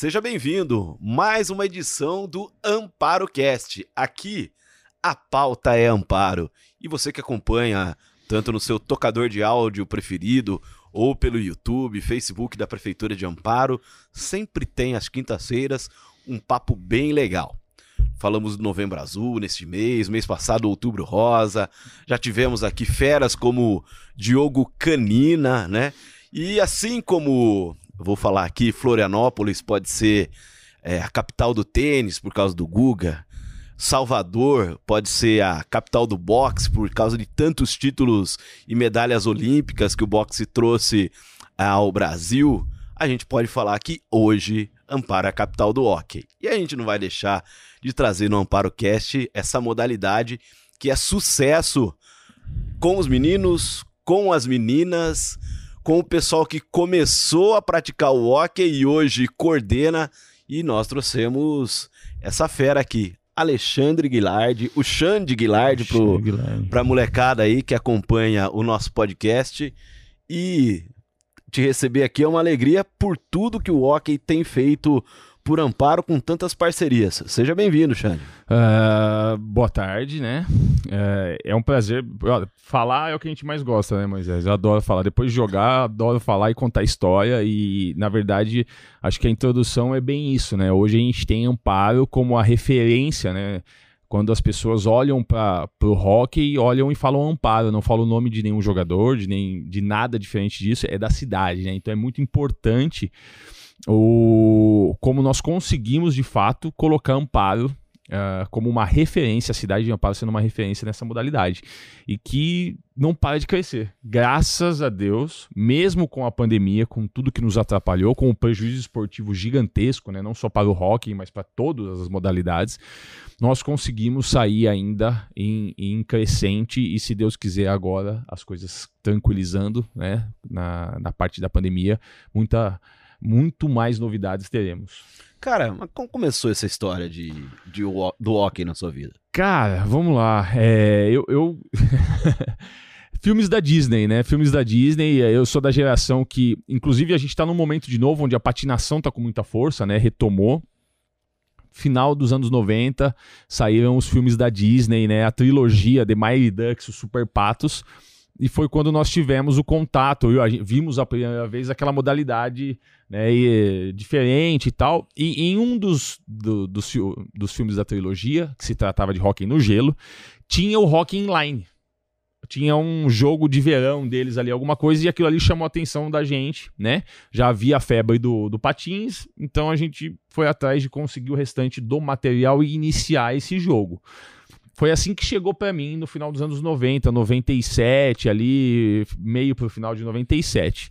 Seja bem-vindo. Mais uma edição do Amparo Cast. Aqui a pauta é Amparo. E você que acompanha tanto no seu tocador de áudio preferido ou pelo YouTube, Facebook da Prefeitura de Amparo, sempre tem às quintas-feiras um papo bem legal. Falamos do Novembro Azul neste mês, mês passado Outubro Rosa. Já tivemos aqui feras como Diogo Canina, né? E assim como vou falar aqui, Florianópolis pode ser é, a capital do tênis por causa do Guga. Salvador pode ser a capital do boxe por causa de tantos títulos e medalhas olímpicas que o boxe trouxe ao Brasil. A gente pode falar que hoje Amparo é a capital do hockey. E a gente não vai deixar de trazer no Amparo Cast essa modalidade que é sucesso com os meninos, com as meninas, com o pessoal que começou a praticar o hockey e hoje coordena. E nós trouxemos essa fera aqui, Alexandre Guilherme, o Xande Guilherme para a molecada aí que acompanha o nosso podcast. E te receber aqui é uma alegria por tudo que o hockey tem feito por Amparo com tantas parcerias. Seja bem-vindo, Xande. Uh, boa tarde, né? Uh, é um prazer. Falar é o que a gente mais gosta, né, Moisés? Eu adoro falar. Depois de jogar, adoro falar e contar história. E, na verdade, acho que a introdução é bem isso, né? Hoje a gente tem Amparo como a referência, né? quando as pessoas olham para o hockey, olham e falam Amparo, não falam o nome de nenhum jogador, de, nem, de nada diferente disso, é da cidade, né? Então é muito importante o, como nós conseguimos de fato colocar Amparo Uh, como uma referência, a cidade de Amparo sendo uma referência nessa modalidade. E que não para de crescer. Graças a Deus, mesmo com a pandemia, com tudo que nos atrapalhou, com o prejuízo esportivo gigantesco, né, não só para o hockey, mas para todas as modalidades, nós conseguimos sair ainda em, em, crescente e, se Deus quiser, agora as coisas tranquilizando né, na, na parte da pandemia, muita muito mais novidades teremos. Cara, mas como começou essa história de, de do hockey na sua vida? Cara, vamos lá. É, eu. eu... Filmes da Disney, né? Filmes da Disney. Eu sou da geração que, inclusive, a gente tá num momento de novo onde a patinação tá com muita força, né? Retomou. Final dos anos 90, saíram os filmes da Disney, né? A trilogia The Mighty Ducks, os Super Patos e foi quando nós tivemos o contato, vimos a primeira vez aquela modalidade né, e, diferente e tal. E em um dos, do, dos, dos filmes da trilogia, que se tratava de Rock no Gelo, tinha o Rock Inline. Tinha um jogo de verão deles ali, alguma coisa, e aquilo ali chamou a atenção da gente, né? Já havia a febre do, do patins, então a gente foi atrás de conseguir o restante do material e iniciar esse jogo. Foi assim que chegou para mim no final dos anos 90, 97, ali, meio pro final de 97.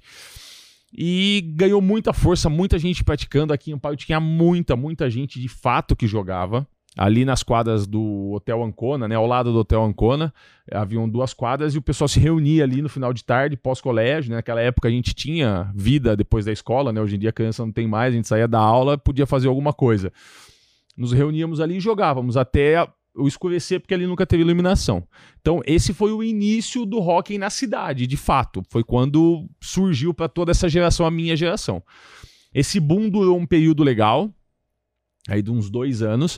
E ganhou muita força, muita gente praticando aqui em Amparo. Tinha muita, muita gente de fato que jogava. Ali nas quadras do Hotel Ancona, né? Ao lado do Hotel Ancona, haviam duas quadras e o pessoal se reunia ali no final de tarde, pós-colégio. Né? Naquela época a gente tinha vida depois da escola, né? Hoje em dia a criança não tem mais, a gente saía da aula, podia fazer alguma coisa. Nos reuníamos ali e jogávamos até o escurecer porque ali nunca teve iluminação. Então, esse foi o início do hockey na cidade, de fato. Foi quando surgiu para toda essa geração, a minha geração. Esse boom durou um período legal, aí de uns dois anos.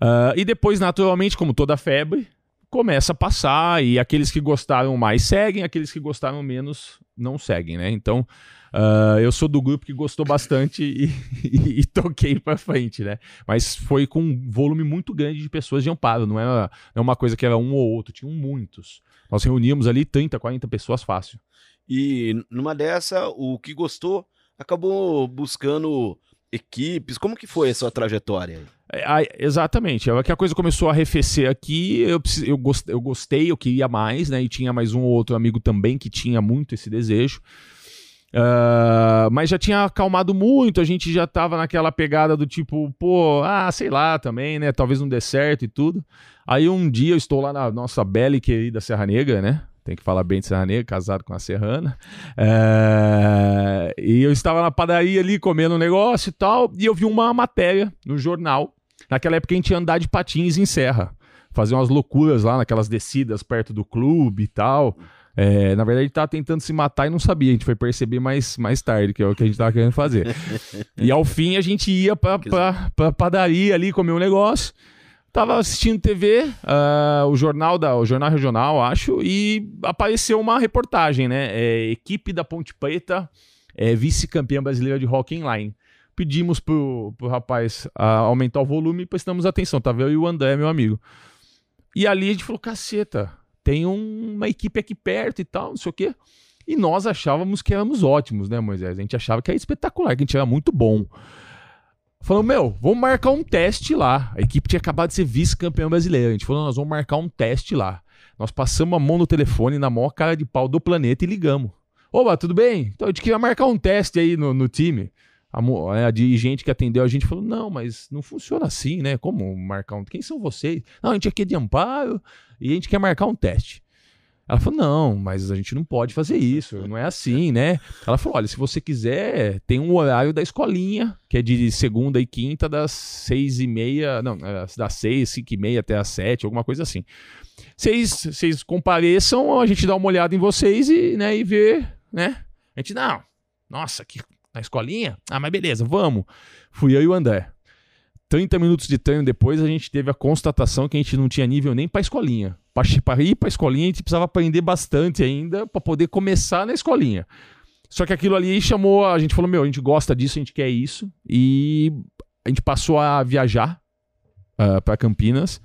Uh, e depois, naturalmente, como toda febre, começa a passar e aqueles que gostaram mais seguem, aqueles que gostaram menos não seguem, né? Então, Uh, eu sou do grupo que gostou bastante e, e, e toquei para frente, né? Mas foi com um volume muito grande de pessoas de amparo, não era, não é uma coisa que era um ou outro, tinham muitos. Nós reuníamos ali 30, 40 pessoas fácil. E numa dessa, o que gostou acabou buscando equipes. Como que foi a sua trajetória? É, exatamente. É que a coisa começou a arrefecer aqui, eu, eu, gostei, eu gostei, eu queria mais, né? E tinha mais um ou outro amigo também que tinha muito esse desejo. Uh, mas já tinha acalmado muito, a gente já tava naquela pegada do tipo, pô, ah, sei lá também, né? Talvez não dê certo e tudo. Aí um dia eu estou lá na nossa bela e querida Serra Negra, né? Tem que falar bem de Serra Negra, casado com a Serrana. Uh, e eu estava na padaria ali comendo um negócio e tal, e eu vi uma matéria no jornal. Naquela época a gente ia andar de patins em serra. Fazer umas loucuras lá naquelas descidas perto do clube e tal É, na verdade, ele tava tentando se matar e não sabia. A gente foi perceber mais, mais tarde, que é o que a gente tava querendo fazer. e ao fim, a gente ia pra, pra, pra padaria ali, comer um negócio. Tava assistindo TV, uh, ah, o jornal da, o jornal regional, acho, e apareceu uma reportagem, né? É, equipe da Ponte Preta, é, vice-campeã brasileira de hockey inline. Pedimos pro, pro rapaz uh, aumentar o volume e prestamos atenção. Tava eu e o André, meu amigo. E ali a gente falou, caceta, tem um, uma equipe aqui perto e tal, não sei o quê. E nós achávamos que éramos ótimos, né, Moisés? A gente achava que era espetacular, que a gente era muito bom. Falou, meu, vamos marcar um teste lá. A equipe tinha acabado de ser vice-campeão brasileiro. A gente falou, nós vamos marcar um teste lá. Nós passamos a mão no telefone na maior cara de pau do planeta e ligamos. Oba, tudo bem? Então a gente queria marcar um teste aí no, no time. A, a dirigente que atendeu a gente falou: não, mas não funciona assim, né? Como marcar um. Quem são vocês? Não, a gente aqui é de amparo e a gente quer marcar um teste. Ela falou: não, mas a gente não pode fazer isso, não é assim, né? Ela falou: olha, se você quiser, tem um horário da escolinha, que é de segunda e quinta, das seis e meia, não, é, das seis, cinco e meia até as sete, alguma coisa assim. Vocês compareçam, a gente dá uma olhada em vocês e, né, e vê, né? A gente, não, nossa, que na escolinha? Ah, mas beleza, vamos. Fui eu e o André. 30 minutos de treino depois, a gente teve a constatação que a gente não tinha nível nem para escolinha. Para ir para escolinha, a gente precisava aprender bastante ainda para poder começar na escolinha. Só que aquilo ali chamou, a gente falou: meu, a gente gosta disso, a gente quer isso. E a gente passou a viajar uh, ah, para Campinas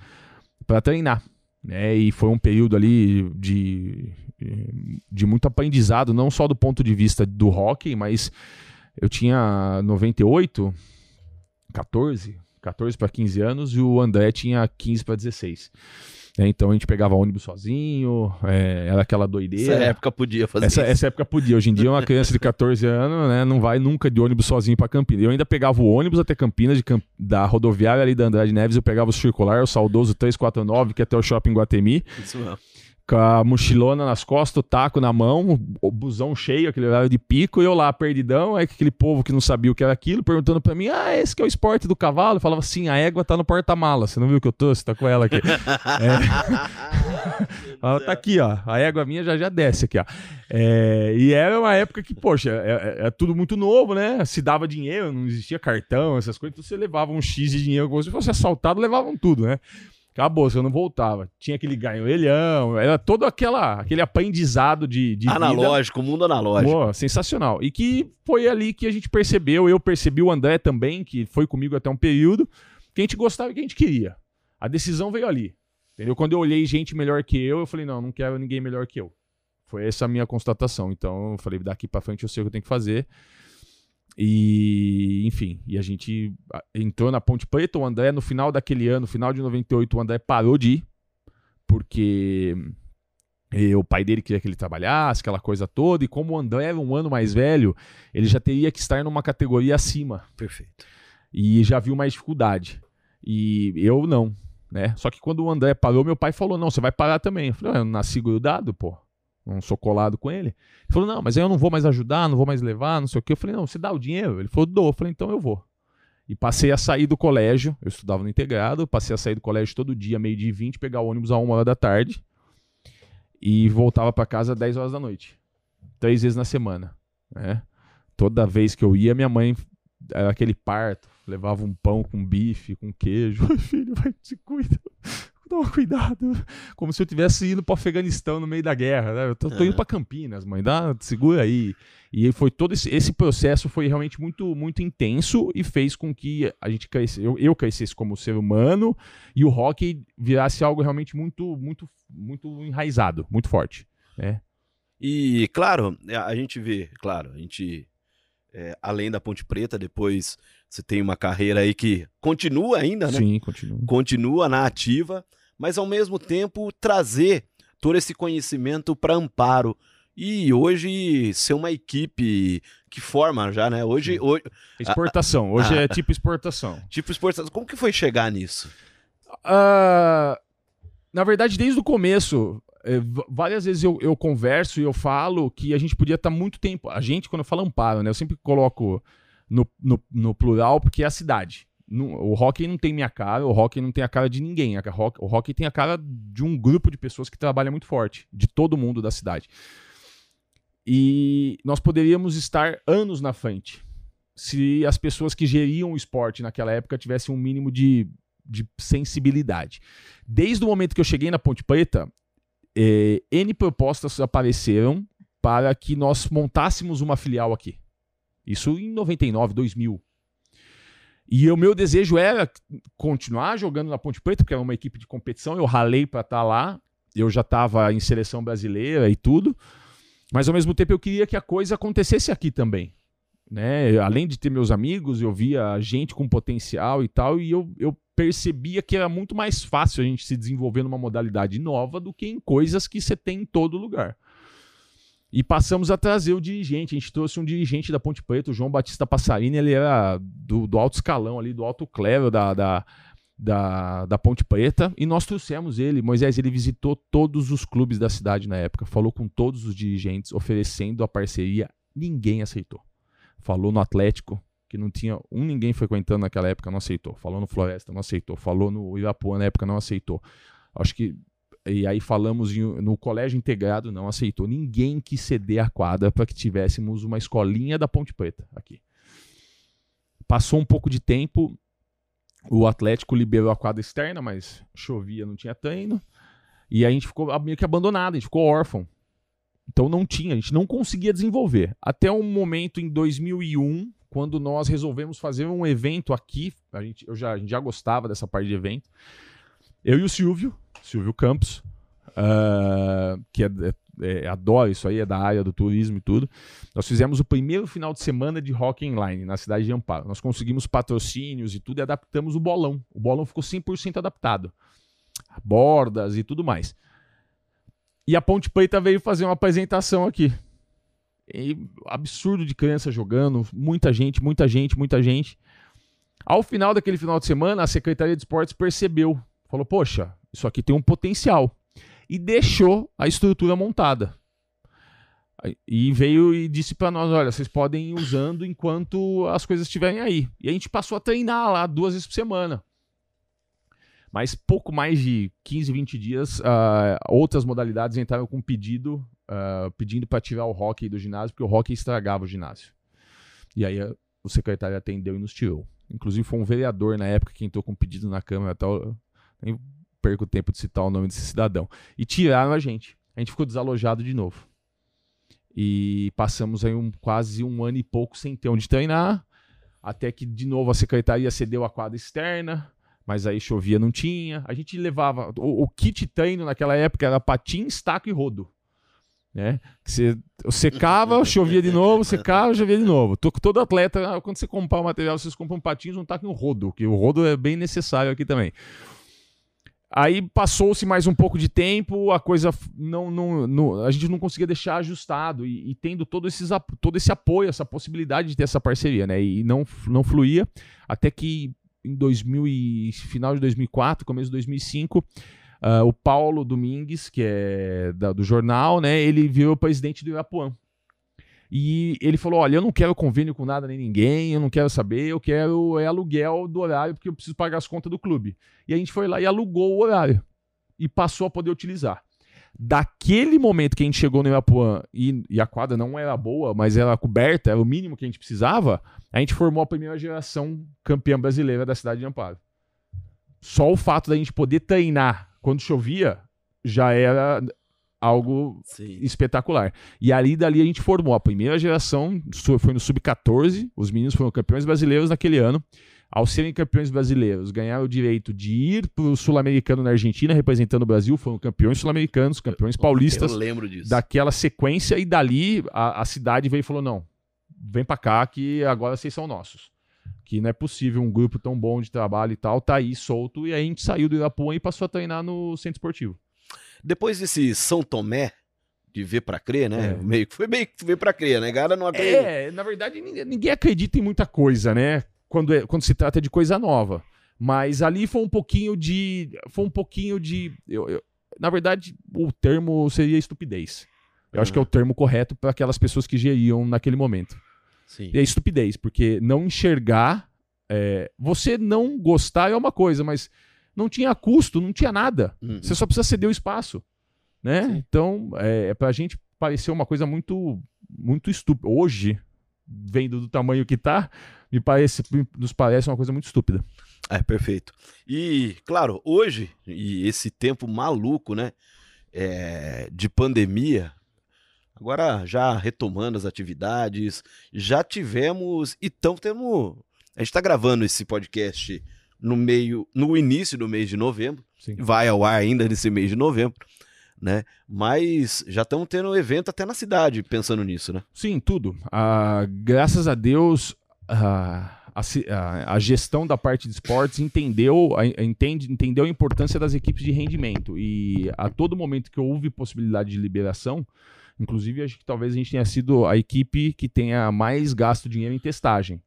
para treinar. Né? E foi um período ali de, de muito aprendizado, não só do ponto de vista do hockey, mas eu tinha 98, 14, 14 para 15 anos e o André tinha 15 para 16. É, então a gente pegava ônibus sozinho, é, era aquela doideira. Essa época podia fazer essa, isso. Essa época podia. Hoje em dia, uma criança de 14 anos né, não vai nunca de ônibus sozinho para Campinas. Eu ainda pegava o ônibus até Campinas, de Camp... da rodoviária ali da Andrade Neves, eu pegava o circular, o saudoso 349, que é até o shopping Guatemi. Isso mesmo com a mochilona nas costas, o taco na mão, o busão cheio, aquele horário de pico, e eu lá, perdidão, aí aquele povo que não sabia o que era aquilo, perguntando para mim, ah, esse que é o esporte do cavalo? Eu falava assim, a égua tá no porta-mala, você não viu que eu tô? Você tá com ela aqui. é. ela tá aqui, ó, a égua minha já já desce aqui, ó. É, e era uma época que, poxa, é, é, é, tudo muito novo, né? Se dava dinheiro, não existia cartão, essas coisas, então você levava um X de dinheiro, se fosse assaltado, levavam tudo, né? Acabou, você não voltava. Tinha aquele ganho-elhão, era todo aquela, aquele aprendizado de, de Analógico, vida. mundo analógico. Pô, sensacional. E que foi ali que a gente percebeu, eu percebi o André também, que foi comigo até um período, que a gente gostava e que a gente queria. A decisão veio ali. Entendeu? Quando eu olhei gente melhor que eu, eu falei, não, não quero ninguém melhor que eu. Foi essa a minha constatação. Então eu falei, daqui para frente eu sei o que eu tenho que fazer. E, enfim, e a gente entrou na Ponte Preta. O André, no final daquele ano, final de 98, o André parou de ir, porque o pai dele queria que ele trabalhasse, aquela coisa toda. E como o André era um ano mais velho, ele já teria que estar numa categoria acima. Perfeito. E já viu mais dificuldade. E eu não, né? Só que quando o André parou, meu pai falou: Não, você vai parar também. Eu falei: Eu nasci grudado, pô não sou colado com ele. Ele falou, não, mas eu não vou mais ajudar, não vou mais levar, não sei o quê. Eu falei, não, você dá o dinheiro? Ele falou, dou. Eu falei, então eu vou. E passei a sair do colégio, eu estudava no integrado, passei a sair do colégio todo dia, meio dia e vinte, pegar o ônibus a uma hora da tarde e voltava para casa às 10 horas da noite. Três vezes na semana. Né? Toda vez que eu ia, minha mãe era aquele parto, levava um pão com bife, com queijo. Filho, vai, se cuida toma cuidado. Como se eu tivesse indo para o Afeganistão no meio da guerra. Né? Eu tô, tô indo para Campinas, mãe, dá, segura aí. E foi todo esse, esse, processo foi realmente muito, muito intenso e fez com que a gente crescesse, eu, eu crescesse como ser humano e o rock virasse algo realmente muito, muito, muito enraizado, muito forte. Né? E, claro, a gente vê, claro, a gente é, além da Ponte Preta, depois você tem uma carreira aí que continua ainda, né? Sim, continua. Continua na ativa mas ao mesmo tempo trazer todo esse conhecimento para Amparo. E hoje ser uma equipe que forma já, né? Hoje. hoje exportação. Hoje é tipo exportação. Tipo exportação. Como que foi chegar nisso? Uh, na verdade, desde o começo, é, várias vezes eu, eu, converso e eu falo que a gente podia estar tá muito tempo. A gente, quando eu falo Amparo, né? Eu sempre coloco no, no, no plural porque é a cidade. O hockey não tem minha cara, o hockey não tem a cara de ninguém. o hockey tem a cara de um grupo de pessoas que trabalha muito forte, de todo mundo da cidade. E nós poderíamos estar anos na frente se as pessoas que geriam o esporte naquela época tivessem um mínimo de, de sensibilidade. Desde o momento que eu cheguei na Ponte Preta, eh, N propostas apareceram para que nós montássemos uma filial aqui. Isso em 99, 2000. E o meu desejo era continuar jogando na Ponte Preta, porque era uma equipe de competição, eu ralei para estar tá lá, eu já estava em seleção brasileira e tudo, mas ao mesmo tempo eu queria que a coisa acontecesse aqui também. Né? Além de ter meus amigos, eu via gente com potencial e tal, e eu, eu percebia que era muito mais fácil a gente se desenvolver numa modalidade nova do que em coisas que você tem em todo lugar. E passamos a trazer o dirigente. A gente trouxe um dirigente da Ponte Preta, o João Batista Passarini. Ele era do, do alto escalão ali, do alto clero da, da, da, da Ponte Preta. E nós trouxemos ele. Moisés, ele visitou todos os clubes da cidade na época. Falou com todos os dirigentes, oferecendo a parceria. Ninguém aceitou. Falou no Atlético, que não tinha um ninguém frequentando naquela época, não aceitou. Falou no Floresta, não aceitou. Falou no Irapuã na época, não aceitou. Acho que e aí falamos no colégio integrado, não aceitou. Ninguém quis ceder a quadra para que tivéssemos uma escolinha da Ponte Preta aqui. Passou um pouco de tempo, o Atlético liberou a quadra externa, mas chovia, não tinha treino. E a gente ficou meio que abandonado, a gente ficou órfão. Então não tinha, a gente não conseguia desenvolver. Até um momento em 2001, quando nós resolvemos fazer um evento aqui, a gente, eu já, a gente já gostava dessa parte de evento. Eu e o Silvio, Silvio Campos, uh, que é, é, é, adora isso aí, é da área do turismo e tudo. Nós fizemos o primeiro final de semana de rock inline na cidade de Amparo. Nós conseguimos patrocínios e tudo e adaptamos o bolão. O bolão ficou 100% adaptado. Bordas e tudo mais. E a Ponte Preta veio fazer uma apresentação aqui. E, absurdo de criança jogando, muita gente, muita gente, muita gente. Ao final daquele final de semana, a Secretaria de Esportes percebeu falou: Poxa, isso aqui tem um potencial. E deixou a estrutura montada. E veio e disse para nós: olha, vocês podem ir usando enquanto as coisas estiverem aí. E a gente passou a treinar lá duas vezes por semana. Mas pouco mais de 15, 20 dias, uh, outras modalidades entraram com pedido, uh, pedindo para tirar o hockey do ginásio, porque o hockey estragava o ginásio. E aí o secretário atendeu e nos tirou. Inclusive foi um vereador na época que entrou com pedido na Câmara tal. Perco o tempo de citar o nome desse cidadão. E tiraram a gente. A gente ficou desalojado de novo. E passamos aí um, quase um ano e pouco sem ter onde treinar. Até que, de novo, a secretaria cedeu a quadra externa. Mas aí chovia, não tinha. A gente levava. O, o kit treino naquela época era patins, taco e rodo. Né? Você secava, chovia de novo, secava, chovia de novo. Todo atleta, quando você comprar o material, vocês compram um patins, um taco e um rodo, que o rodo é bem necessário aqui também. Aí passou-se mais um pouco de tempo, a coisa não, não, não, a gente não conseguia deixar ajustado e, e, tendo todo, esses, todo esse apoio, essa possibilidade de ter essa parceria, né? E não, não fluía até que em 2000 e, final de 2004, começo de 2005, uh, ah, o Paulo Domingues, que é da, do jornal, né? Ele virou presidente do Irapuã. E ele falou: Olha, eu não quero convênio com nada nem ninguém, eu não quero saber, eu quero é aluguel do horário, porque eu preciso pagar as contas do clube. E a gente foi lá e alugou o horário e passou a poder utilizar. Daquele momento que a gente chegou no Irapuã e, e a quadra não era boa, mas era coberta, era o mínimo que a gente precisava, a gente formou a primeira geração campeã brasileira da cidade de Amparo. Só o fato da gente poder treinar quando chovia já era algo Sim. espetacular. E ali dali a gente formou a primeira geração, foi no sub-14, os meninos foram campeões brasileiros naquele ano. Ao serem campeões brasileiros, ganharam o direito de ir para o Sul-Americano na Argentina, representando o Brasil, foram campeões sul-americanos, campeões paulistas. Eu lembro disso. Daquela sequência, e dali a, a cidade veio e falou: não, vem para cá que agora vocês são nossos. Que não é possível um grupo tão bom de trabalho e tal, tá aí solto. E aí a gente saiu do Irapuã e passou a treinar no centro esportivo. Depois desse São Tomé, de ver para crer, né? É. Meio que foi meio que ver para crer, né? Galera não acredita. É, na verdade, ninguém, ninguém, acredita em muita coisa, né? Quando, é, quando se trata de coisa nova. Mas ali foi um pouquinho de. Foi um pouquinho de. Eu, eu, na verdade, o termo seria estupidez. Eu uhum. acho que é o termo correto para aquelas pessoas que geriam naquele momento. Sim. E é estupidez, porque não enxergar é, você não gostar é uma coisa, mas não tinha custo, não tinha nada. Uhum. Você só precisa ceder o espaço. Né? Sim. Então, é, pra gente pareceu uma coisa muito, muito estúpida. Hoje, vendo do tamanho que tá, me parece, nos parece uma coisa muito estúpida. É, perfeito. E, claro, hoje, e esse tempo maluco, né? é, de pandemia, agora já retomando as atividades, já tivemos. Então temos. A gente está gravando esse podcast no meio, no início do mês de novembro. Sim. Vai ao ar ainda nesse mês de novembro, né? Mas já estamos tendo evento até na cidade, pensando nisso, né? Sim, tudo. Ah, graças a Deus, ah, a, a- a gestão da parte de esportes entendeu a, entende, entendeu a importância das equipes de rendimento. E a todo momento que houve possibilidade de liberação, inclusive acho que talvez a gente tenha sido a equipe que tenha mais gasto dinheiro em testagem.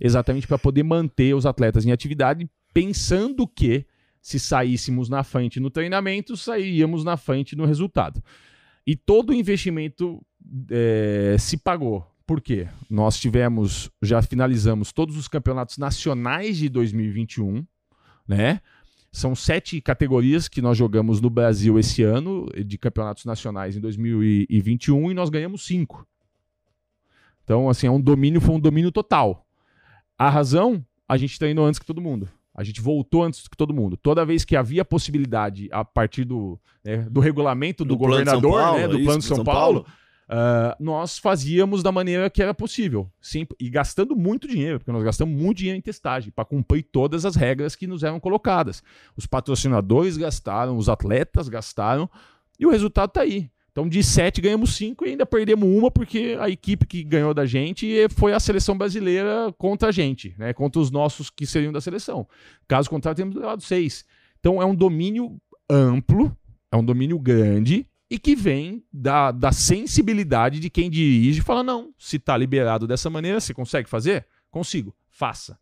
Exatamente para poder manter os atletas em atividade, pensando que se saíssemos na frente no treinamento, sairíamos na frente no resultado. E todo o investimento eh, se pagou. Por quê? Nós tivemos, já finalizamos todos os campeonatos nacionais de 2021, né? São sete categorias que nós jogamos no Brasil esse ano, de campeonatos nacionais em 2021, e nós ganhamos cinco. Então, assim, é um domínio, foi um domínio total. A razão, a gente treinou antes que todo mundo. A gente voltou antes que todo mundo. Toda vez que havia possibilidade, a partir do, né, do regulamento do, Do governador, Paulo, né, do isso, plano de São, São Paulo, Paulo. ah, nós fazíamos da maneira que era possível. Sim, e gastando muito dinheiro, porque nós gastamos muito dinheiro em testagem para cumprir todas as regras que nos eram colocadas. Os patrocinadores gastaram, os atletas gastaram, e o resultado está aí. Então, de sete ganhamos cinco e ainda perdemos uma porque a equipe que ganhou da gente foi a seleção brasileira contra a gente, né? Contra os nossos que seriam da seleção. Caso contrário, temos levado seis. Então, é um domínio amplo, é um domínio grande e que vem da, da sensibilidade de quem dirige e fala: não, se está liberado dessa maneira, você consegue fazer? Consigo, faça.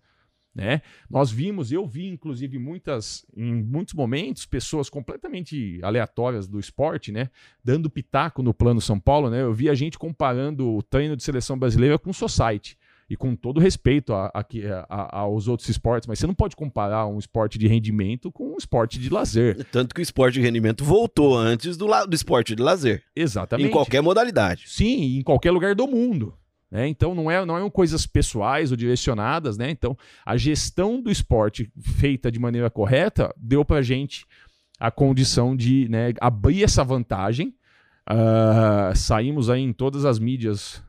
Né? Nós vimos, eu vi inclusive muitas, em muitos momentos, pessoas completamente aleatórias do esporte, né? Dando pitaco no plano São Paulo, né? Eu vi a gente comparando o treino de seleção brasileira com o Society. E com todo respeito a- a a- aos outros esportes, mas você não pode comparar um esporte de rendimento com um esporte de lazer. Tanto que o esporte de rendimento voltou antes do, do esporte de lazer. Exatamente. Em qualquer modalidade. Sim, em qualquer lugar do mundo. Né? Então não é, não é coisas pessoais ou direcionadas, né? Então a gestão do esporte feita de maneira correta deu pra gente a condição de né, abrir essa vantagem. Ah, saímos aí em todas as mídias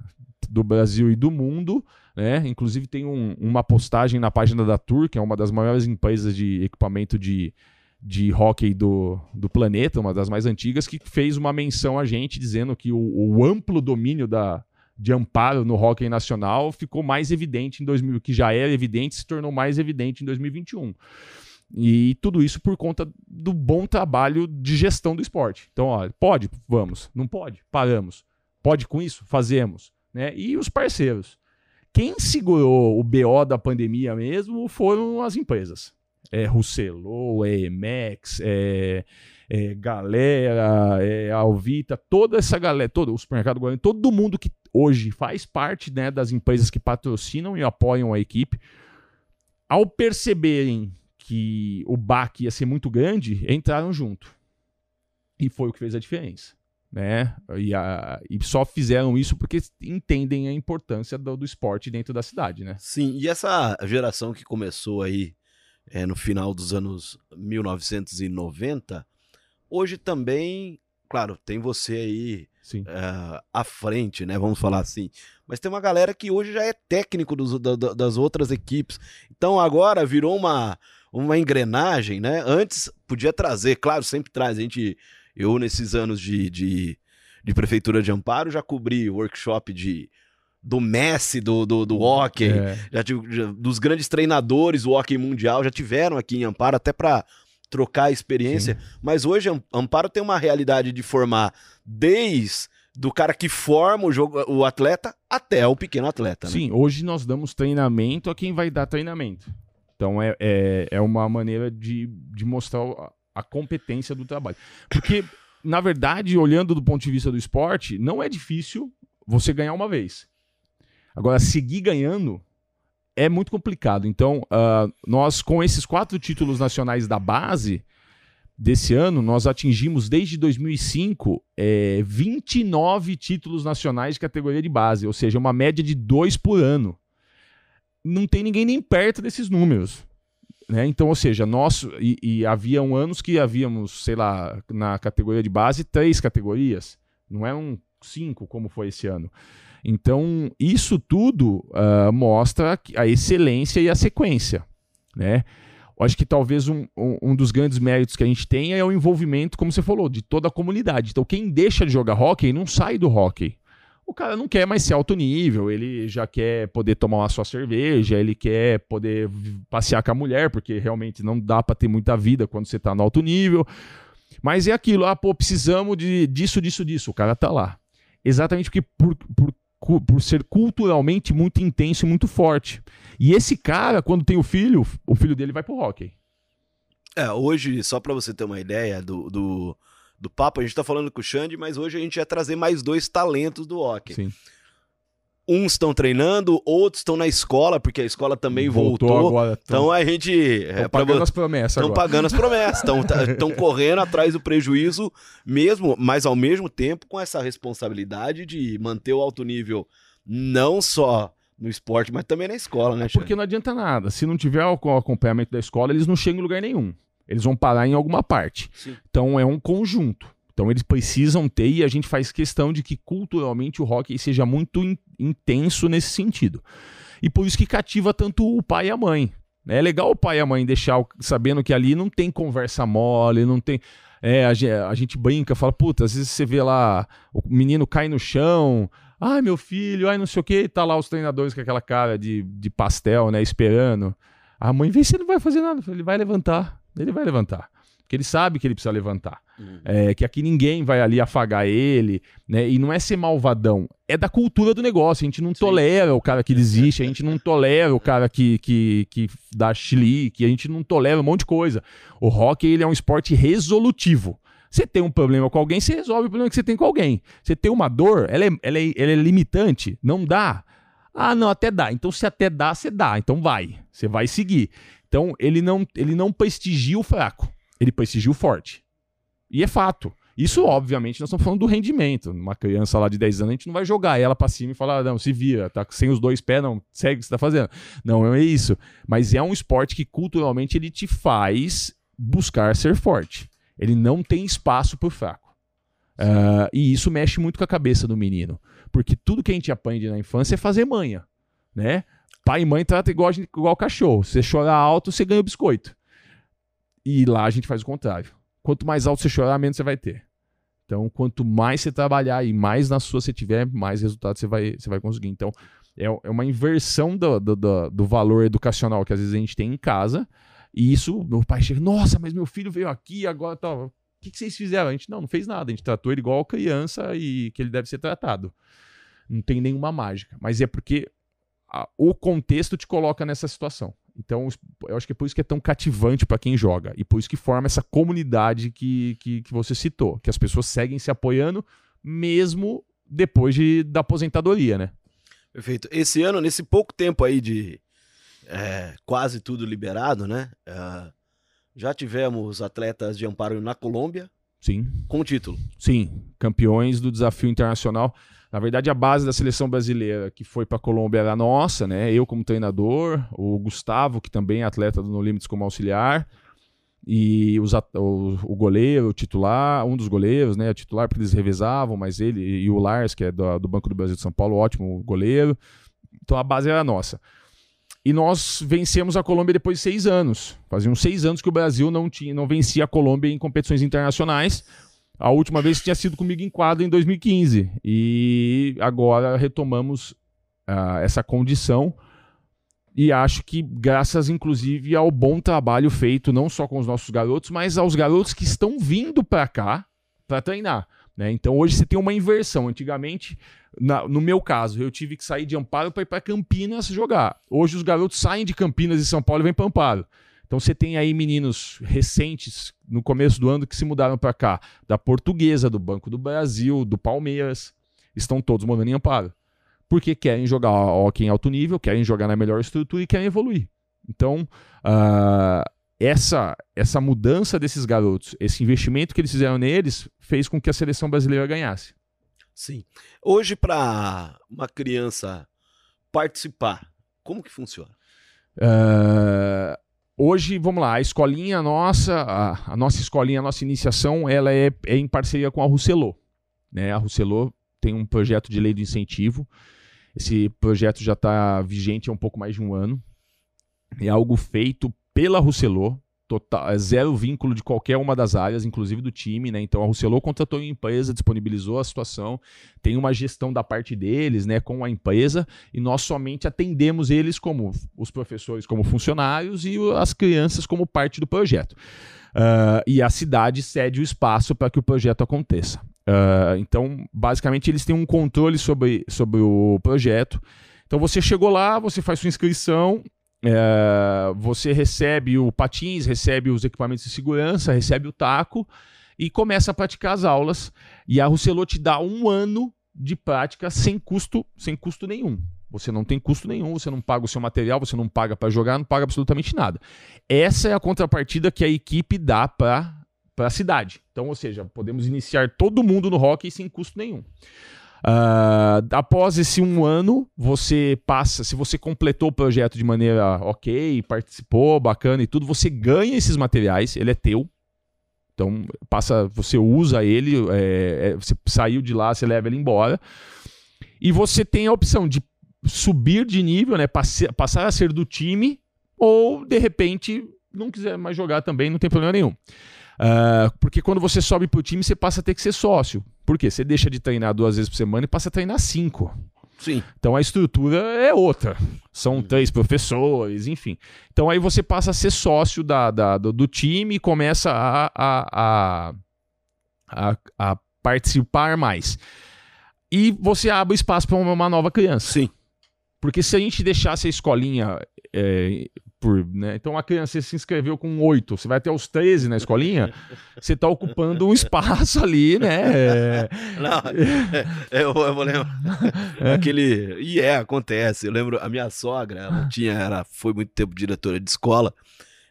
do Brasil e do mundo. Né? Inclusive tem um- uma postagem na página da Tour, que é uma das maiores empresas de equipamento de, de hockey do, do planeta, uma das mais antigas, que fez uma menção a gente dizendo que o, o amplo domínio da, de amparo no hockey nacional ficou mais evidente em 2000, que já era evidente, se tornou mais evidente em 2021. E tudo isso por conta do bom trabalho de gestão do esporte. Então, ó, pode? Vamos. Não pode? Paramos. Pode com isso? Fazemos. Né? E os parceiros. Quem segurou o BO da pandemia mesmo foram as empresas. É Rousselot, é Emex, é, é Galera, é Alvita, toda essa galera, todo o supermercado Guarani, todo mundo que hoje faz parte né, das empresas que patrocinam e apoiam a equipe, ao perceberem que o baque ia ser muito grande, entraram junto. E foi o que fez a diferença. Né? E, a- e só fizeram isso porque entendem a importância do, do esporte dentro da cidade, né? Sim, e essa geração que começou aí é, no final dos anos 1990, hoje também, claro, tem você aí Sim. é, à frente, né? Vamos falar assim. Mas tem uma galera que hoje já é técnico dos- da- das outras equipes. Então agora virou uma, uma engrenagem, né? Antes podia trazer, claro, sempre traz. A gente, eu nesses anos de, de, de prefeitura de Amparo já cobri workshop de do Messi do, do, do hockey, É, já tive, já- dos grandes treinadores do hockey mundial já tiveram aqui em Amparo até para trocar a experiência. Mas hoje Am- Amparo tem uma realidade de formar desde do cara que forma o, jogo, o atleta até o pequeno atleta. né? Sim, hoje nós damos treinamento a quem vai dar treinamento. Então é, é, é uma maneira de, de mostrar a competência do trabalho. Porque, na verdade, olhando do ponto de vista do esporte, não é difícil você ganhar uma vez. Agora, seguir ganhando é muito complicado. Então, uh, nós, com esses quatro títulos nacionais da base desse ano, nós atingimos desde 2005 é, 29 títulos nacionais de categoria de base, ou seja, uma média de dois por ano. Não tem ninguém nem perto desses números. Né? Então, ou seja, nós. E, e haviam anos que havíamos, sei lá, na categoria de base, três categorias. Não é um 5, como foi esse ano. Então, isso tudo uh, mostra a excelência e a sequência, né? Acho que talvez um, um, dos grandes méritos que a gente tem é o envolvimento, como você falou, de toda a comunidade. Então, quem deixa de jogar hockey não sai do hockey. O cara não quer mais ser alto nível, ele já quer poder tomar uma sua cerveja, ele quer poder passear com a mulher, porque realmente não dá para ter muita vida quando você está no alto nível. Mas é aquilo, ah, pô, precisamos de, disso, disso, disso. O cara tá lá. Exatamente porque por, por, por ser culturalmente muito intenso e muito forte. E esse cara, quando tem o filho, o filho dele vai pro hockey. É, hoje, só para você ter uma ideia do, do do papo, a gente tá falando com o Xande, mas hoje a gente vai trazer mais dois talentos do hockey. Sim. Uns estão treinando, outros estão na escola, porque a escola também voltou. voltou. Agora, então a gente. Estão é, pagando pra... as promessas. Estão pagando as promessas. Estão tá, correndo atrás do prejuízo mesmo, mas ao mesmo tempo com essa responsabilidade de manter o alto nível não só no esporte, mas também na escola, né, Xande? Porque não adianta nada. Se não tiver o acompanhamento da escola, eles não chegam em lugar nenhum. Eles vão parar em alguma parte. Sim. Então é um conjunto. Então eles precisam ter e a gente faz questão de que culturalmente o rock seja muito in, intenso nesse sentido. E por isso que cativa tanto o pai e a mãe. É legal o pai e a mãe deixar sabendo que ali não tem conversa mole, não tem. É, a, a gente brinca, fala, puta, às vezes você vê lá, o menino cai no chão, ai meu filho, ai não sei o que, e tá lá os treinadores com aquela cara de, de pastel, né, esperando. A mãe vê se ele não vai fazer nada, ele vai levantar. Ele vai levantar. Porque ele sabe que ele precisa levantar. Uhum. É, que aqui ninguém vai ali afagar ele, né? E não é ser malvadão. É da cultura do negócio. A gente não Sim. tolera o cara que desiste, a gente não tolera o cara que, que, que dá chilique, a gente não tolera um monte de coisa. O hockey ele é um esporte resolutivo. Você tem um problema com alguém, você resolve o problema que você tem com alguém. Você tem uma dor, ela é, ela é, ela é limitante, não dá. Ah, não, até dá. Então, se até dá, você dá. Então vai. Você vai seguir. Então, ele não, ele não prestigia o fraco, ele o forte. E é fato. Isso, obviamente, nós estamos falando do rendimento. Uma criança lá de 10 anos, a gente não vai jogar ela para cima e falar, ah, não, se vira, tá sem os dois pés, não, segue o que você tá fazendo. Não, é isso. Mas é um esporte que culturalmente ele te faz buscar ser forte. Ele não tem espaço pro fraco. Uh, e isso mexe muito com a cabeça do menino. Porque tudo que a gente aprende na infância é fazer manha. Né? Pai e mãe tratam igual, igual cachorro. Você chorar alto, você ganha o biscoito. E lá a gente faz o contrário. Quanto mais alto você chorar, menos você vai ter. Então, quanto mais você trabalhar e mais na sua você tiver, mais resultado você vai, você vai conseguir. Então, é, é uma inversão do, do, do, do valor educacional que às vezes a gente tem em casa. E isso, meu pai chega, nossa, mas meu filho veio aqui agora tá. O que, que vocês fizeram? A gente não, não fez nada. A gente tratou ele igual criança e que ele deve ser tratado. Não tem nenhuma mágica. Mas é porque a, o contexto te coloca nessa situação. Então, eu acho que é por isso que é tão cativante para quem joga. E por isso que forma essa comunidade que, que, que, você citou. Que as pessoas seguem se apoiando mesmo depois de, da aposentadoria, né? Perfeito. Esse ano, nesse pouco tempo aí de é, quase tudo liberado, né? É, já tivemos atletas de amparo na Colômbia. Sim. Com o título. Sim. Campeões do desafio internacional. Na verdade, a base da seleção brasileira que foi para a Colômbia era nossa, né? Eu como treinador, o Gustavo, que também é atleta do No Limits como auxiliar, e os, o, o, goleiro, o titular, um dos goleiros, né? O titular, porque eles revezavam, mas ele e o Lars, que é do, do Banco do Brasil de São Paulo, ótimo goleiro. Então a base era nossa. E nós vencemos a Colômbia depois de seis anos. Faziam seis anos que o Brasil não, tinha, não vencia a Colômbia em competições internacionais. A última vez tinha sido comigo em quadro em 2015. E agora retomamos uh, essa condição. E acho que, graças inclusive ao bom trabalho feito, não só com os nossos garotos, mas aos garotos que estão vindo para cá para treinar. Né? Então hoje você tem uma inversão. Antigamente, na, no meu caso, eu tive que sair de Amparo para ir para Campinas jogar. Hoje os garotos saem de Campinas e São Paulo e vêm para Amparo. Então você tem aí meninos recentes no começo do ano que se mudaram para cá, da Portuguesa, do Banco do Brasil, do Palmeiras, estão todos morando em Amparo. porque querem jogar hockey em alto nível, querem jogar na melhor estrutura e querem evoluir. Então, uh, essa, essa mudança desses garotos, esse investimento que eles fizeram neles, fez com que a seleção brasileira ganhasse. Sim. Hoje, para uma criança participar, como que funciona? Uh, hoje, vamos lá, a escolinha nossa, a, a, nossa escolinha, a nossa iniciação, ela é, é em parceria com a Rousselot. Né? A Rousselot tem um projeto de lei do incentivo. Esse projeto já está vigente há um pouco mais de um ano. É algo feito pela Rousselot, total, é zero vínculo de qualquer uma das áreas, inclusive do time, né? Então a Rousselot contratou uma empresa, disponibilizou a situação, tem uma gestão da parte deles, né, com a empresa, e nós somente atendemos eles como os professores como funcionários e as crianças como parte do projeto. Uh, e a cidade cede o espaço para que o projeto aconteça. Uh, então, basicamente, eles têm um controle sobre, sobre o projeto. Então, você chegou lá, você faz sua inscrição, é, você recebe o patins, recebe os equipamentos de segurança, recebe o taco e começa a praticar as aulas. E a Rousselot te dá um ano de prática sem custo, sem custo nenhum. Você não tem custo nenhum, você não paga o seu material, você não paga para jogar, não paga absolutamente nada. Essa é a contrapartida que a equipe dá para a cidade. Então, ou seja, podemos iniciar todo mundo no hockey sem custo nenhum. Uh, após esse um ano, você passa, se você completou o projeto de maneira ok, participou, bacana e tudo, você ganha esses materiais, ele é teu. Então, passa, você usa ele, é, é, você saiu de lá, você leva ele embora. E você tem a opção de subir de nível, né, passar a ser do time, ou de repente não quiser mais jogar também, não tem problema nenhum. Uh, porque quando você sobe pro time, você passa a ter que ser sócio. Por quê? Você deixa de treinar duas vezes por semana e passa a treinar cinco. Sim. Então a estrutura é outra. São uhum. três professores, enfim. Então aí você passa a ser sócio da, da do, do, time e começa a, a, a, a, participar mais. E você abre espaço para uma nova criança. Sim. Porque se a gente deixasse a escolinha é, por, né? Então a criança se inscreveu com 8, você vai até os 13 na escolinha, você está ocupando um espaço ali, né? Não, é, eu, eu vou lembrar é. aquele e é acontece. Eu lembro a minha sogra, ela tinha, ela foi muito tempo diretora de escola.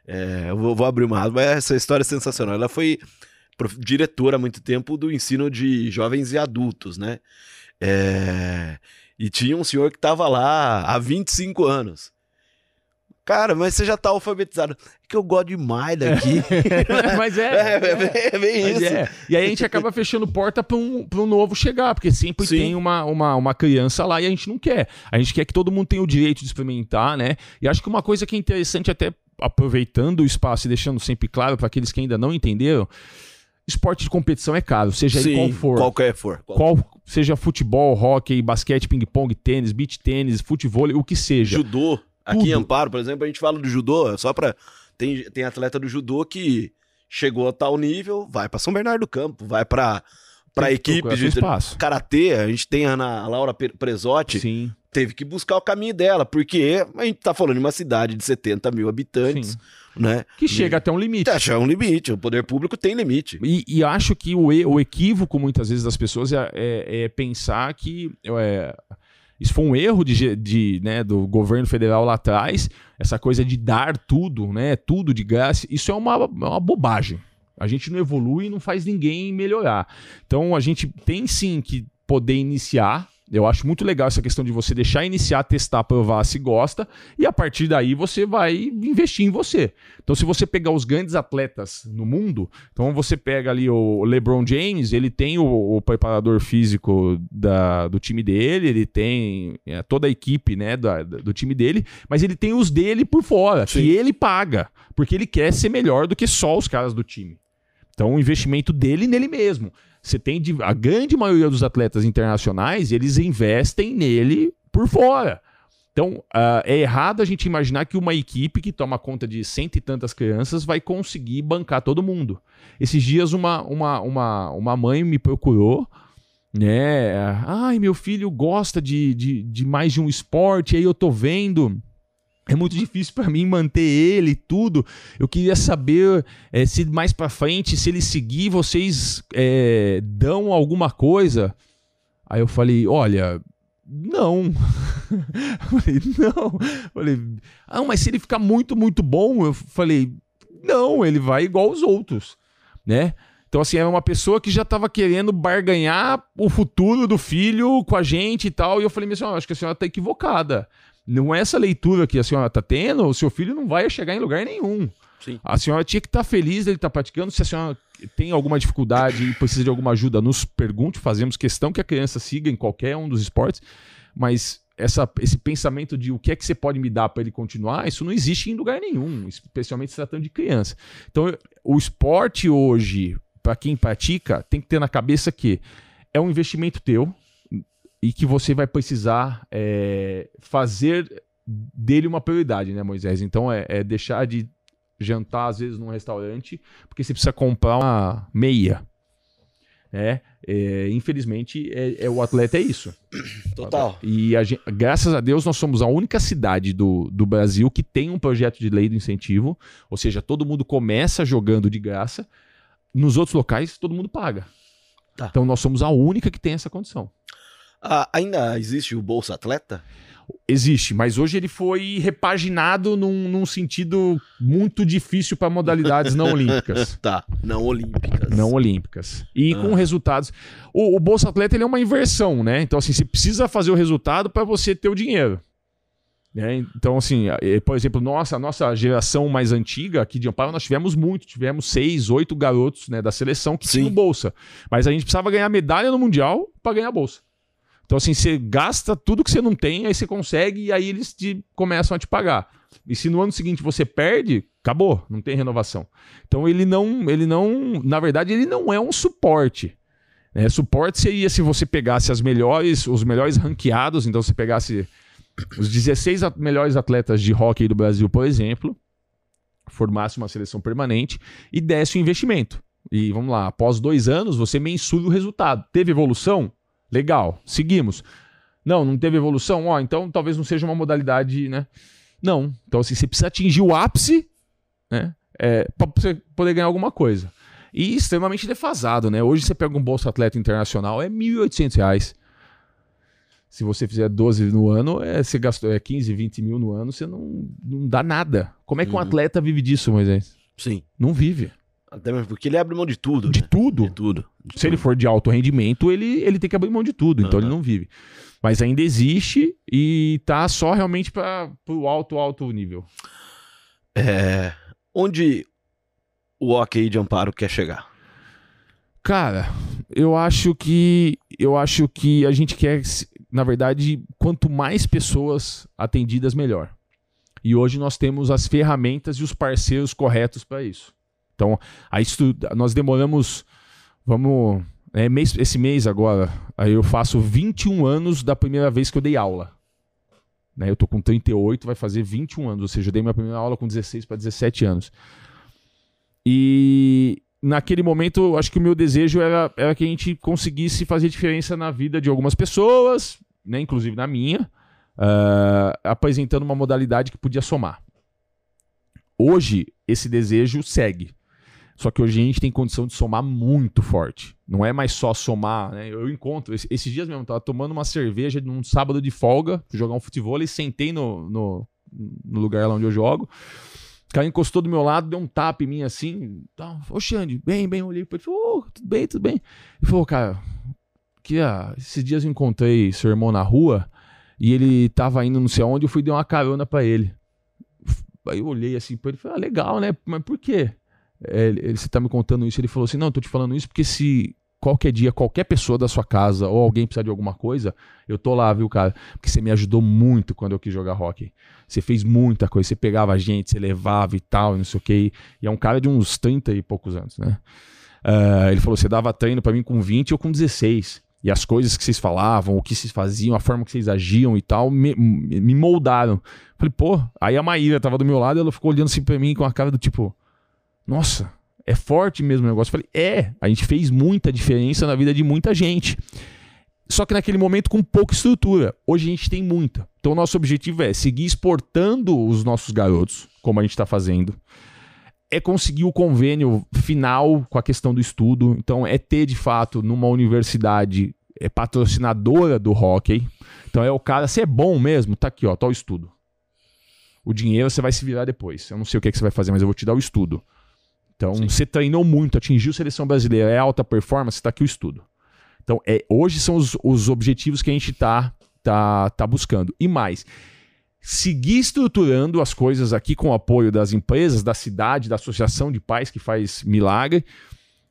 É, eu vou, vou abrir uma, mas essa história é sensacional. Ela foi diretora há muito tempo do ensino de jovens e adultos, né? É, e tinha um senhor que estava lá há 25 anos. Cara, mas você já tá alfabetizado. É que eu gosto demais daqui. mas é. É, é, é bem isso. É. E aí a gente acaba fechando porta para um, pra um novo chegar, porque sempre Sim. tem uma, uma, uma criança lá e a gente não quer. A gente quer que todo mundo tenha o direito de experimentar, né? E acho que uma coisa que é interessante, até aproveitando o espaço e deixando sempre claro para aqueles que ainda não entenderam, esporte de competição é caro, seja Sim, qual for. Qualquer for. Qual, seja futebol, hockey, basquete, ping-pong, tênis, beach tênis, futebol, o que seja. Judô. Aqui em Amparo, por exemplo, a gente fala do judô, só pra. Tem, tem atleta do judô que chegou a tal nível, vai para São Bernardo do Campo, vai para para equipe de karatê, a gente tem a Ana Laura Presotti, Sim. teve que buscar o caminho dela, porque a gente tá falando de uma cidade de 70 mil habitantes, Sim. Né? Que chega e, até um limite. Até um limite, o poder público tem limite. E, e acho que o, o equívoco, muitas vezes, das pessoas é, é, é pensar que é, isso foi um erro de, de, né, do governo federal lá atrás, essa coisa de dar tudo, né, tudo de graça. Isso é uma, é uma bobagem. A gente não evolui e não faz ninguém melhorar. Então a gente tem sim que poder iniciar eu acho muito legal essa questão de você deixar iniciar, testar, provar se gosta, e a partir daí você vai investir em você. Então, se você pegar os grandes atletas no mundo, então você pega ali o LeBron James, ele tem o, o preparador físico da, do time dele, ele tem é, toda a equipe né, da, do time dele, mas ele tem os dele por fora, Sim. que ele paga, porque ele quer ser melhor do que só os caras do time. Então, o investimento dele nele mesmo. Você tem de, a grande maioria dos atletas internacionais, eles investem nele por fora. Então, uh, é errado a gente imaginar que uma equipe que toma conta de cento e tantas crianças vai conseguir bancar todo mundo. Esses dias, uma, uma, uma, uma mãe me procurou, né? Ai, meu filho gosta de, de, de mais de um esporte, aí eu tô vendo é muito difícil para mim manter ele e tudo. Eu queria saber é, se mais para frente, se ele seguir, vocês é, dão alguma coisa. Aí eu falei, olha, não. falei, não. falei, ah, mas se ele ficar muito, muito bom, eu falei, não, ele vai igual os outros, né? Então, assim, era uma pessoa que já estava querendo barganhar o futuro do filho com a gente e tal. E eu falei, minha senhora, acho que a senhora está equivocada. Não é essa leitura que a senhora está tendo, o seu filho não vai chegar em lugar nenhum. Sim. A senhora tinha que estar tá feliz dele estar tá praticando. Se a senhora tem alguma dificuldade e precisa de alguma ajuda, nos pergunte. Fazemos questão que a criança siga em qualquer um dos esportes. Mas essa, esse pensamento de o que é que você pode me dar para ele continuar, isso não existe em lugar nenhum, especialmente se tratando de criança. Então, o esporte hoje, para quem pratica, tem que ter na cabeça que é um investimento teu e que você vai precisar é, fazer dele uma prioridade, né, Moisés? Então é, é, deixar de jantar às vezes num restaurante porque você precisa comprar uma meia. Né? É, infelizmente, é, é, o atleta é isso. Total. E a gente, graças a Deus, nós somos a única cidade do, do Brasil que tem um projeto de lei do incentivo. Ou seja, todo mundo começa jogando de graça nos outros locais, todo mundo paga. Tá. Então nós somos a única que tem essa condição. Ah, ainda existe o Bolsa Atleta? Existe, mas hoje ele foi repaginado num, num sentido muito difícil para modalidades não olímpicas. tá, não olímpicas. Não olímpicas. E ah. com resultados. O, o Bolsa Atleta ele é uma inversão, né? Então, assim, você precisa fazer o resultado para você ter o dinheiro. É, então, assim, por exemplo, nossa, a nossa geração mais antiga aqui de Amparo, nós tivemos muito, tivemos seis, oito garotos né, da seleção que Sim. tinham bolsa. Mas a gente precisava ganhar medalha no Mundial para ganhar bolsa. Então, assim, você gasta tudo que você não tem, aí você consegue e aí eles te, começam a te pagar. E se no ano seguinte você perde, acabou, não tem renovação. Então ele não, ele não, na verdade, ele não é um suporte. É, suporte seria se você pegasse as melhores, os melhores ranqueados, então você pegasse os 16 melhores atletas de hockey do Brasil, por exemplo, formasse uma seleção permanente e desse o investimento. E vamos lá, após dois anos, você mensura o resultado. Teve evolução? Legal, seguimos. Não, não teve evolução? Ó, então talvez não seja uma modalidade, né? Não. Então, assim, você precisa atingir o ápice, né? É, para você poder ganhar alguma coisa. E extremamente defasado, né? Hoje você pega um Bolsa Atleta Internacional, é R$ 1.800 se você fizer 12 no ano, é, você gastou é 15, 20 mil no ano, você não, não dá nada. Como é que um uhum. atleta vive disso, Moisés? Sim. Não vive. Até mesmo porque ele abre mão de tudo. De né? tudo. De tudo. De Se tudo. ele for de alto rendimento, ele, ele tem que abrir mão de tudo. Então uhum. ele não vive. Mas ainda existe e tá só realmente para o alto, alto nível. É, onde o hockey de amparo quer chegar? Cara, eu acho que eu acho que a gente quer na verdade, quanto mais pessoas atendidas, melhor. E hoje nós temos as ferramentas e os parceiros corretos para isso. Então, a estu... nós demoramos, vamos, é, mês, esse mês agora, aí eu faço 21 anos da primeira vez que eu dei aula. Né, eu tô com 38, vai fazer 21 anos, ou seja, eu dei minha primeira aula com 16 para 17 anos. E naquele momento, acho que o meu desejo era, era que a gente conseguisse fazer diferença na vida de algumas pessoas, né, inclusive na minha, uh, apresentando uma modalidade que podia somar. Hoje, esse desejo segue. Só que hoje a gente tem condição de somar muito forte. Não é mais só somar. Né? Eu encontro, esses dias mesmo, tava tomando uma cerveja num sábado de folga, jogar um futebol e sentei no, no, no lugar lá onde eu jogo. O cara encostou do meu lado, deu um tapa em mim assim. Tá, Ô, Xande, bem, bem, olhei pra ele. Oh, tudo bem, tudo bem. Ele falou, cara, que ah, esses dias eu encontrei seu irmão na rua e ele tava indo não sei aonde, eu fui dar uma carona para ele. Aí eu olhei assim pra ele e falei, ah, legal, né? Mas por quê? É, ele, você tá me contando isso? Ele falou assim, não, eu tô te falando isso porque se qualquer dia, qualquer pessoa da sua casa ou alguém precisar de alguma coisa, eu tô lá, viu, cara? Porque você me ajudou muito quando eu quis jogar hockey. Você fez muita coisa, você pegava a gente, você levava e tal, não sei o que. E é um cara de uns 30 e poucos anos, né? Uh, ele falou: você dava treino para mim com 20 ou com 16. E as coisas que vocês falavam, o que vocês faziam, a forma que vocês agiam e tal, me, me moldaram. Falei, pô, aí a Maíra tava do meu lado e ela ficou olhando assim pra mim com a cara do tipo, nossa, é forte mesmo o negócio. Falei, é, a gente fez muita diferença na vida de muita gente. Só que naquele momento com pouca estrutura. Hoje a gente tem muita. Então nosso objetivo é seguir exportando os nossos garotos, como a gente está fazendo. É conseguir o convênio final com a questão do estudo. Então é ter de fato numa universidade é patrocinadora do hockey. Então é o cara, você é bom mesmo? Tá aqui, ó, tá o estudo. O dinheiro você vai se virar depois. Eu não sei o que, é que você vai fazer, mas eu vou te dar o estudo. Então, Sim. você treinou muito, atingiu a seleção brasileira, é alta performance, tá aqui o estudo. Então, é, hoje são os, os objetivos que a gente tá, tá, tá buscando. E mais, seguir estruturando as coisas aqui com o apoio das empresas, da cidade, da associação de pais que faz milagre,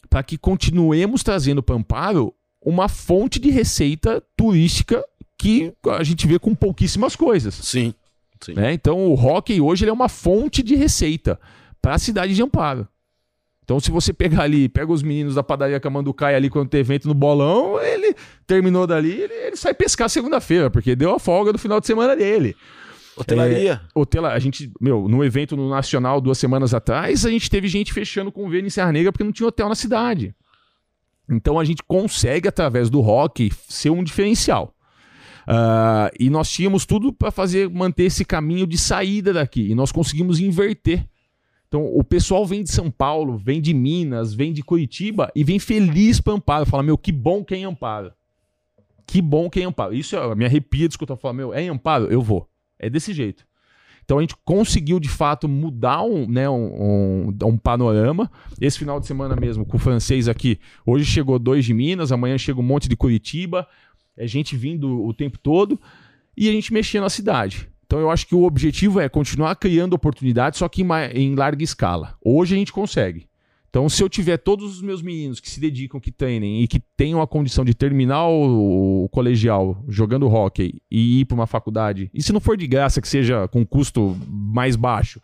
para que continuemos trazendo para Amparo uma fonte de receita turística que a gente vê com pouquíssimas coisas. Sim. sim. Né? Então o hockey hoje ele é uma fonte de receita para a cidade de Amparo. Então, se você pegar ali, pega os meninos da padaria Camanducaia ali quando tem evento no bolão, ele terminou dali, ele, ele sai pescar segunda-feira, porque deu a folga do final de semana dele. Hotelaria. É, hotela, a gente, meu, no evento no Nacional duas semanas atrás, a gente teve gente fechando convênio em Serra Negra porque não tinha hotel na cidade. Então a gente consegue, através do rock, ser um diferencial. Uh, e nós tínhamos tudo para fazer manter esse caminho de saída daqui. E nós conseguimos inverter. Então, o pessoal vem de São Paulo, vem de Minas, vem de Curitiba e vem feliz para Amparo. Fala, meu, que bom que é Amparo. Que bom que é Amparo. Isso é, me arrepia de escutar. Fala, meu, é em Amparo? Eu vou. É desse jeito. Então a gente conseguiu de fato mudar um, né, um, um, um, panorama. Esse final de semana mesmo, com o francês aqui, hoje chegou dois de Minas, amanhã chega um monte de Curitiba, é gente vindo o tempo todo e a gente mexia na cidade. Então eu acho que o objetivo é continuar criando oportunidades, só que em, em larga escala. Hoje a gente consegue. Então, se eu tiver todos os meus meninos que se dedicam, que treinem e que tenham a condição de terminar o, o colegial jogando hockey e ir para uma faculdade, e se não for de graça, que seja com custo mais baixo,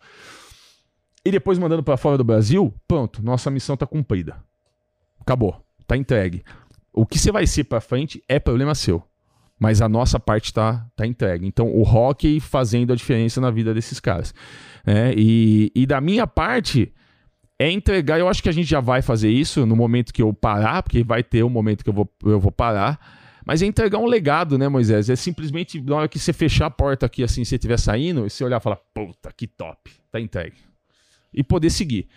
e depois mandando para fora do Brasil, pronto, nossa missão está cumprida. Acabou, está entregue. O que você vai ser para frente é problema seu, mas a nossa parte está tá entregue. Então, o hockey fazendo a diferença na vida desses caras. Né? E, e da minha parte é entregar. Eu acho que a gente já vai fazer isso no momento que eu parar, porque vai ter um momento que eu vou, eu vou parar. Mas é entregar um legado, né, Moisés? É simplesmente na hora que você fechar a porta aqui, assim, se você estiver saindo, e você olhar e falar, puta, que top, tá entregue. E poder seguir.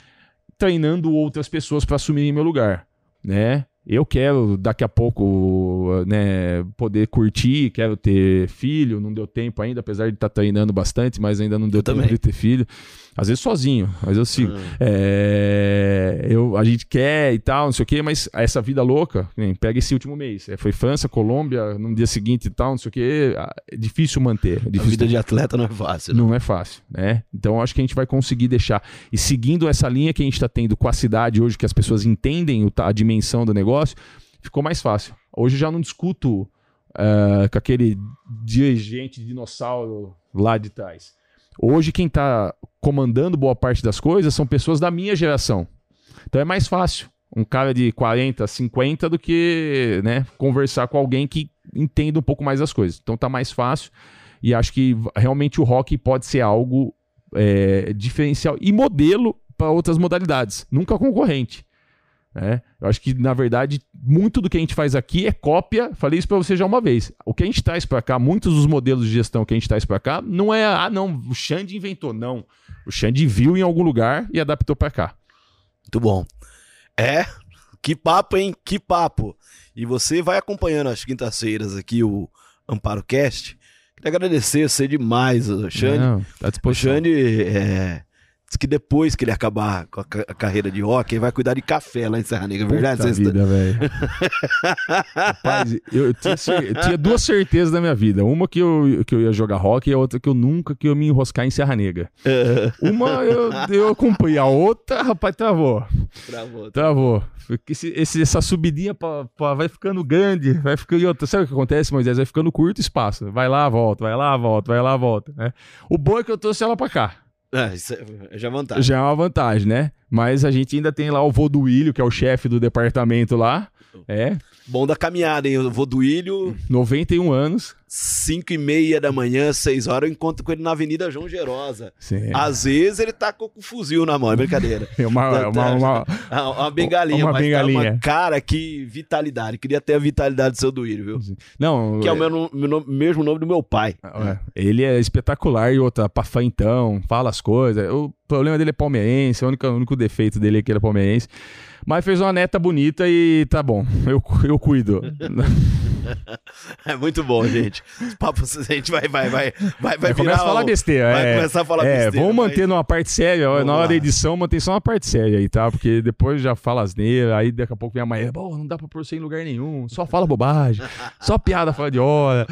Treinando outras pessoas para assumirem meu lugar, né? Eu quero daqui a pouco né, poder curtir, quero ter filho, não deu tempo ainda, apesar de estar tá treinando bastante, mas ainda não deu eu tempo também. de ter filho. Às vezes sozinho, mas eu sigo. Hum. É, eu, a gente quer e tal, não sei o quê, mas essa vida louca, pega esse último mês. É, foi França, Colômbia, no dia seguinte e tal, não sei o quê. É difícil manter. É difícil a vida de atleta não é fácil. Não, né? não é fácil, né? Então acho que a gente vai conseguir deixar. E seguindo essa linha que a gente está tendo com a cidade hoje, que as pessoas entendem a dimensão do negócio, ficou mais fácil. Hoje eu já não discuto uh, com aquele dirigente dinossauro lá de trás. Hoje, quem está comandando boa parte das coisas são pessoas da minha geração. Então é mais fácil um cara de 40, 50 do que né, conversar com alguém que entenda um pouco mais das coisas. Então tá mais fácil e acho que realmente o rock pode ser algo é, diferencial e modelo para outras modalidades, nunca concorrente. É, eu acho que, na verdade, muito do que a gente faz aqui é cópia. Falei isso para você já uma vez. O que a gente traz para cá, muitos dos modelos de gestão que a gente traz para cá, não é, ah, não, o Xande inventou. Não. O Xande viu em algum lugar e adaptou para cá. Muito bom. É, que papo, hein? Que papo. E você vai acompanhando às quintas-feiras aqui o Amparo Cast. Queria agradecer você demais, Xande. Não, tá à disposição. Xande é Diz que depois que ele acabar com a, carreira de hockey, ele vai cuidar de café lá em Serra Negra, é verdade? Puta vida, velho. Rapaz, eu, eu, tinha, eu, tinha, duas certezas na minha vida. Uma que eu, que eu ia jogar hockey e a outra que eu nunca que eu me enroscar em Serra Negra. Uma eu, eu acompanhei, a outra, rapaz, travou. Travou. Travou. Esse, esse, essa subidinha pra, pra, vai ficando grande, vai ficando. Outra. Sabe o que acontece, Moisés? Vai ficando curto espaço. Vai lá, volta, vai lá, volta, vai lá, volta. Né? O bom é que eu trouxe ela pra cá. É, isso é, já é vantagem. Já é uma vantagem, né? Mas a gente ainda tem lá o Willio, que é o chefe do departamento lá. É. Bom da caminhada, hein? O Willio. 91 anos. 5 e meia da manhã, 6 horas, eu encontro com ele na Avenida João Gerosa. Sim. Às vezes ele tá com o fuzil na mão, é brincadeira. É uma, tá, uma, uma, uma, uma bengalinha, uma mas bengalinha. Tá uma cara que vitalidade. Queria ter a vitalidade do seu Duílio, viu? Não, que é, é o meu, meu, mesmo nome do meu pai. É. Ele é espetacular e outra, então, fala as coisas. Eu problema dele é palmeirense, o único, o único defeito dele é que ele é palmeirense. Mas fez uma neta bonita e tá bom, eu, eu cuido. é muito bom, gente. Os papos, a gente vai, vai, vai, vai, vai Começa a falar besteira. Vai é, começar a falar é, besteira. Vamos manter numa parte séria. Vamos na hora lá. da edição, mantém só uma parte séria aí, tá? Porque depois já fala asneira, aí daqui a pouco minha mãe, pô, não dá pra pôr você em lugar nenhum, só fala bobagem, só piada fora de hora.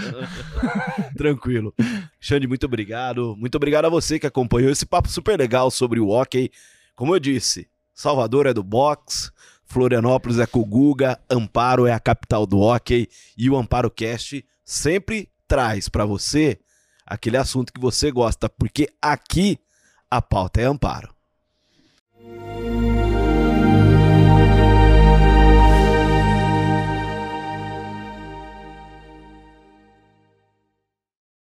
Tranquilo. Xande, muito obrigado. Muito obrigado a você que acompanhou esse papo super legal sobre o hockey. Como eu disse, Salvador é do box, Florianópolis é com o Guga, Amparo é a capital do hockey e o Amparo Cast sempre traz pra você aquele assunto que você gosta, porque aqui a pauta é Amparo.